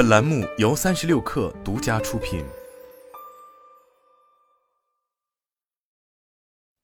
本栏目由三十六氪独家出品。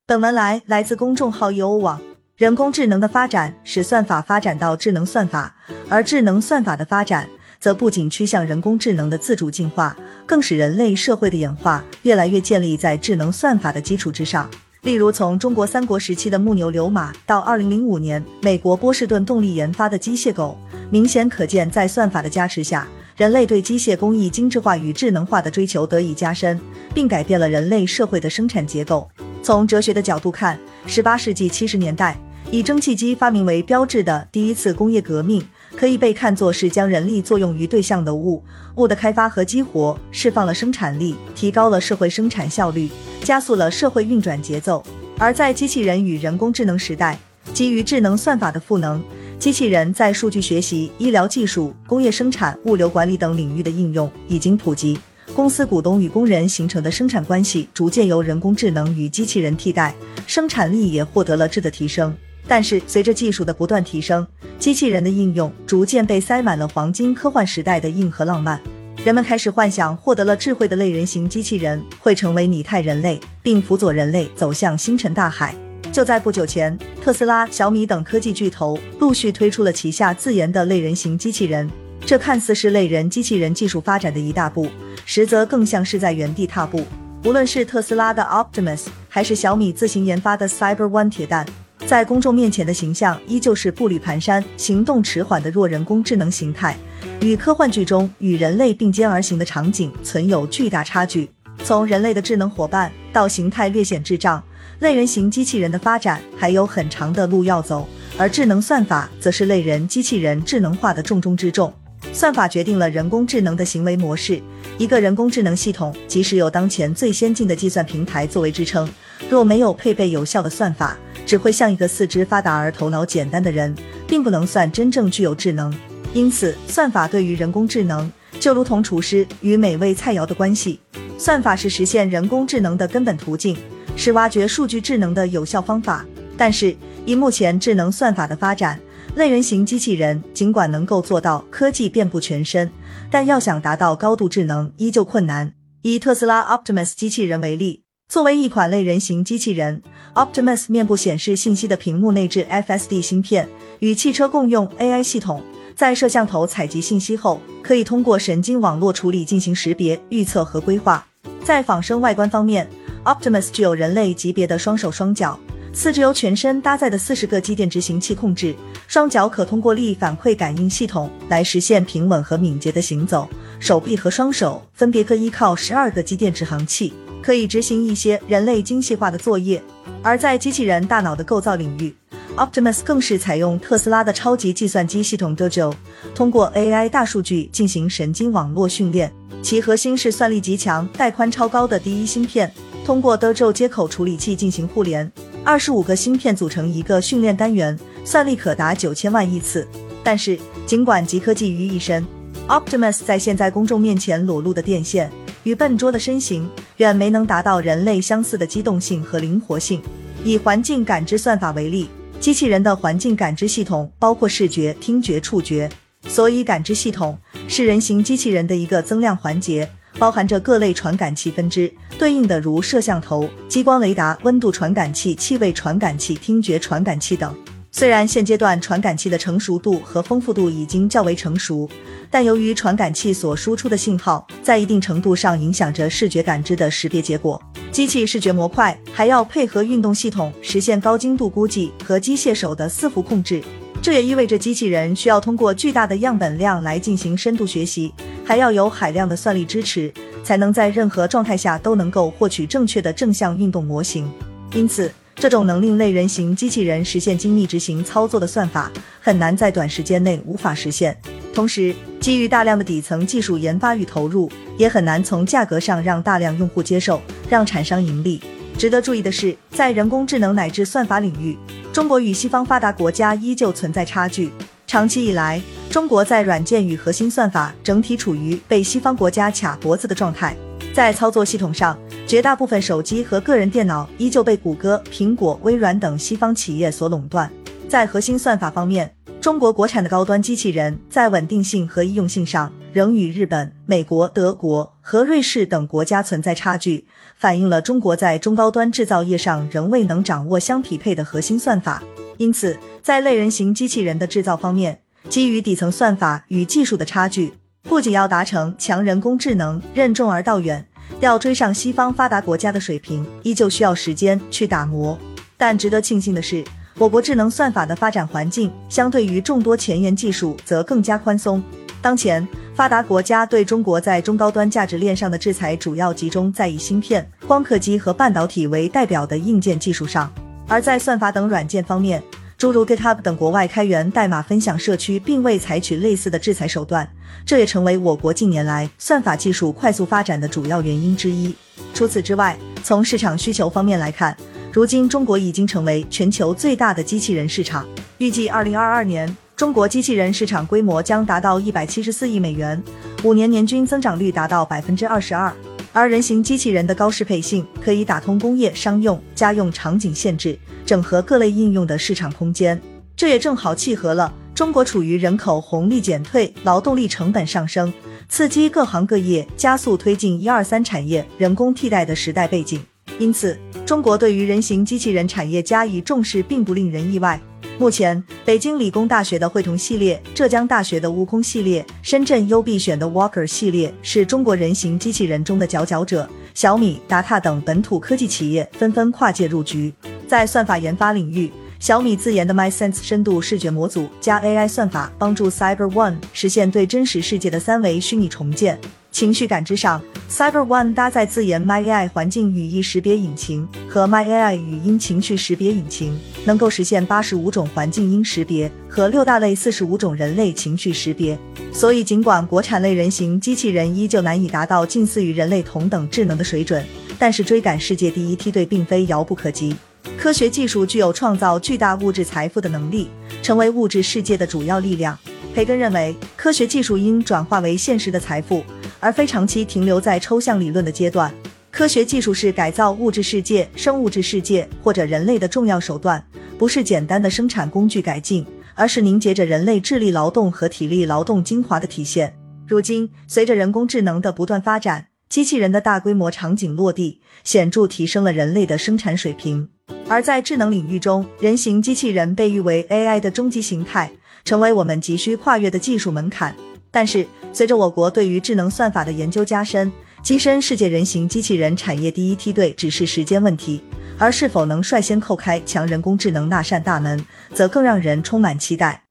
本文来来自公众号优网。人工智能的发展使算法发展到智能算法，而智能算法的发展则不仅趋向人工智能的自主进化，更使人类社会的演化越来越建立在智能算法的基础之上。例如，从中国三国时期的木牛流马到二零零五年美国波士顿动力研发的机械狗，明显可见，在算法的加持下，人类对机械工艺精致化与智能化的追求得以加深，并改变了人类社会的生产结构。从哲学的角度看，十八世纪七十年代，以蒸汽机发明为标志的第一次工业革命，可以被看作是将人力作用于对象的物物的开发和激活，释放了生产力，提高了社会生产效率。加速了社会运转节奏。而在机器人与人工智能时代，基于智能算法的赋能，机器人在数据学习、医疗技术、工业生产、物流管理等领域的应用已经普及。公司股东与工人形成的生产关系逐渐由人工智能与机器人替代，生产力也获得了质的提升。但是，随着技术的不断提升，机器人的应用逐渐被塞满了黄金科幻时代的硬核浪漫。人们开始幻想，获得了智慧的类人型机器人会成为拟态人类，并辅佐人类走向星辰大海。就在不久前，特斯拉、小米等科技巨头陆续推出了旗下自研的类人形机器人。这看似是类人机器人技术发展的一大步，实则更像是在原地踏步。无论是特斯拉的 Optimus，还是小米自行研发的 Cyber One 铁蛋，在公众面前的形象依旧是步履蹒跚、行动迟缓的弱人工智能形态。与科幻剧中与人类并肩而行的场景存有巨大差距。从人类的智能伙伴到形态略显智障，类人型机器人的发展还有很长的路要走。而智能算法则是类人机器人智能化的重中之重。算法决定了人工智能的行为模式。一个人工智能系统，即使有当前最先进的计算平台作为支撑，若没有配备有效的算法，只会像一个四肢发达而头脑简单的人，并不能算真正具有智能。因此，算法对于人工智能就如同厨师与美味菜肴的关系。算法是实现人工智能的根本途径，是挖掘数据智能的有效方法。但是，以目前智能算法的发展，类人形机器人尽管能够做到科技遍布全身，但要想达到高度智能依旧困难。以特斯拉 Optimus 机器人为例，作为一款类人形机器人，Optimus 面部显示信息的屏幕内置 FSD 芯片，与汽车共用 AI 系统。在摄像头采集信息后，可以通过神经网络处理进行识别、预测和规划。在仿生外观方面，Optimus 具有人类级别的双手双脚，四肢由全身搭载的四十个机电执行器控制，双脚可通过力反馈感应系统来实现平稳和敏捷的行走，手臂和双手分别可依靠十二个机电指航器，可以执行一些人类精细化的作业。而在机器人大脑的构造领域，Optimus 更是采用特斯拉的超级计算机系统 Dojo，通过 AI 大数据进行神经网络训练。其核心是算力极强、带宽超高的第一芯片，通过 Dojo 接口处理器进行互联。二十五个芯片组成一个训练单元，算力可达九千万亿次。但是，尽管集科技于一身，Optimus 在现在公众面前裸露的电线与笨拙的身形，远没能达到人类相似的机动性和灵活性。以环境感知算法为例。机器人的环境感知系统包括视觉、听觉、触觉，所以感知系统是人形机器人的一个增量环节，包含着各类传感器分支，对应的如摄像头、激光雷达、温度传感器、气味传感器、听觉传感器等。虽然现阶段传感器的成熟度和丰富度已经较为成熟，但由于传感器所输出的信号在一定程度上影响着视觉感知的识别结果。机器视觉模块还要配合运动系统，实现高精度估计和机械手的伺服控制。这也意味着机器人需要通过巨大的样本量来进行深度学习，还要有海量的算力支持，才能在任何状态下都能够获取正确的正向运动模型。因此，这种能令类人形机器人实现精密执行操作的算法，很难在短时间内无法实现。同时，基于大量的底层技术研发与投入，也很难从价格上让大量用户接受，让厂商盈利。值得注意的是，在人工智能乃至算法领域，中国与西方发达国家依旧存在差距。长期以来，中国在软件与核心算法整体处于被西方国家卡脖子的状态。在操作系统上，绝大部分手机和个人电脑依旧被谷歌、苹果、微软等西方企业所垄断。在核心算法方面，中国国产的高端机器人在稳定性和易用性上仍与日本、美国、德国和瑞士等国家存在差距，反映了中国在中高端制造业上仍未能掌握相匹配的核心算法。因此，在类人型机器人的制造方面，基于底层算法与技术的差距，不仅要达成强人工智能任重而道远，要追上西方发达国家的水平，依旧需要时间去打磨。但值得庆幸的是，我国智能算法的发展环境相对于众多前沿技术则更加宽松。当前，发达国家对中国在中高端价值链上的制裁主要集中在以芯片、光刻机和半导体为代表的硬件技术上，而在算法等软件方面。诸如 GitHub 等国外开源代码分享社区并未采取类似的制裁手段，这也成为我国近年来算法技术快速发展的主要原因之一。除此之外，从市场需求方面来看，如今中国已经成为全球最大的机器人市场。预计2022年，中国机器人市场规模将达到174亿美元，五年年均增长率达到百分之二十二。而人形机器人的高适配性可以打通工业、商用、家用场景限制，整合各类应用的市场空间。这也正好契合了中国处于人口红利减退、劳动力成本上升、刺激各行各业加速推进一二三产业人工替代的时代背景。因此，中国对于人形机器人产业加以重视，并不令人意外。目前，北京理工大学的绘童系列、浙江大学的悟空系列、深圳优必选的 Walker 系列是中国人形机器人中的佼佼者。小米、达塔等本土科技企业纷纷跨界入局。在算法研发领域，小米自研的 MySense 深度视觉模组加 AI 算法，帮助 Cyber One 实现对真实世界的三维虚拟重建。情绪感知上，Cyber One 搭载自研 My AI 环境语义识别引擎和 My AI 语音情绪识别引擎，能够实现八十五种环境音识别和六大类四十五种人类情绪识别。所以，尽管国产类人形机器人依旧难以达到近似于人类同等智能的水准，但是追赶世界第一梯队并非遥不可及。科学技术具有创造巨大物质财富的能力，成为物质世界的主要力量。培根认为，科学技术应转化为现实的财富。而非长期停留在抽象理论的阶段。科学技术是改造物质世界、生物质世界或者人类的重要手段，不是简单的生产工具改进，而是凝结着人类智力劳动和体力劳动精华的体现。如今，随着人工智能的不断发展，机器人的大规模场景落地，显著提升了人类的生产水平。而在智能领域中，人形机器人被誉为 AI 的终极形态，成为我们急需跨越的技术门槛。但是，随着我国对于智能算法的研究加深，跻身世界人形机器人产业第一梯队只是时间问题，而是否能率先叩开强人工智能那扇大门，则更让人充满期待。